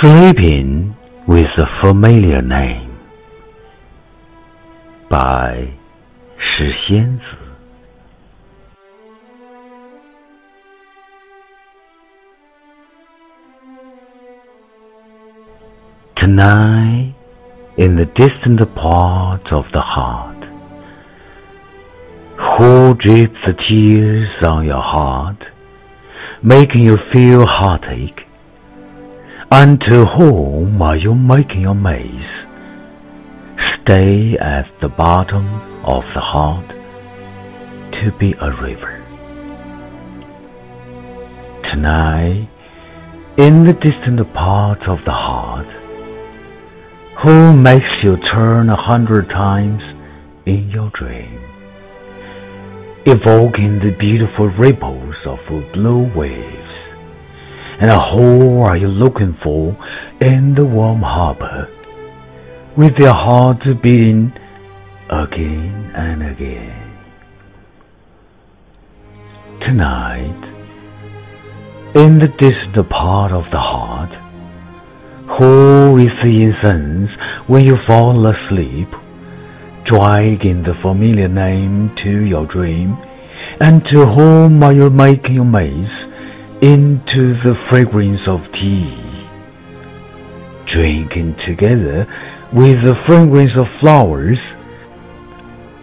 Sleeping with a Familiar Name by 石仙子 Tonight, in the distant part of the heart, who drips the tears on your heart, making you feel heartache? And to whom are you making your maze? Stay at the bottom of the heart to be a river. Tonight, in the distant part of the heart, who makes you turn a hundred times in your dream, evoking the beautiful ripples of a blue waves? And who are you looking for in the warm harbor, with your heart beating again and again? Tonight, in the distant part of the heart, who is the incense when you fall asleep, dragging the familiar name to your dream? And to whom are you making your maze into the fragrance of tea? Drinking together with the fragrance of flowers,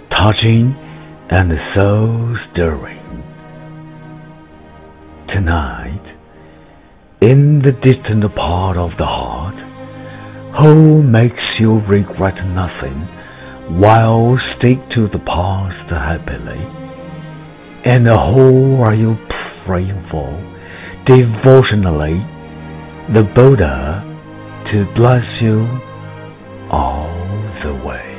touching and so stirring. Tonight, in the distant part of the heart, who makes you regret nothing while stick to the past happily? And who are you praying for devotionally? The Buddha to bless you all the way.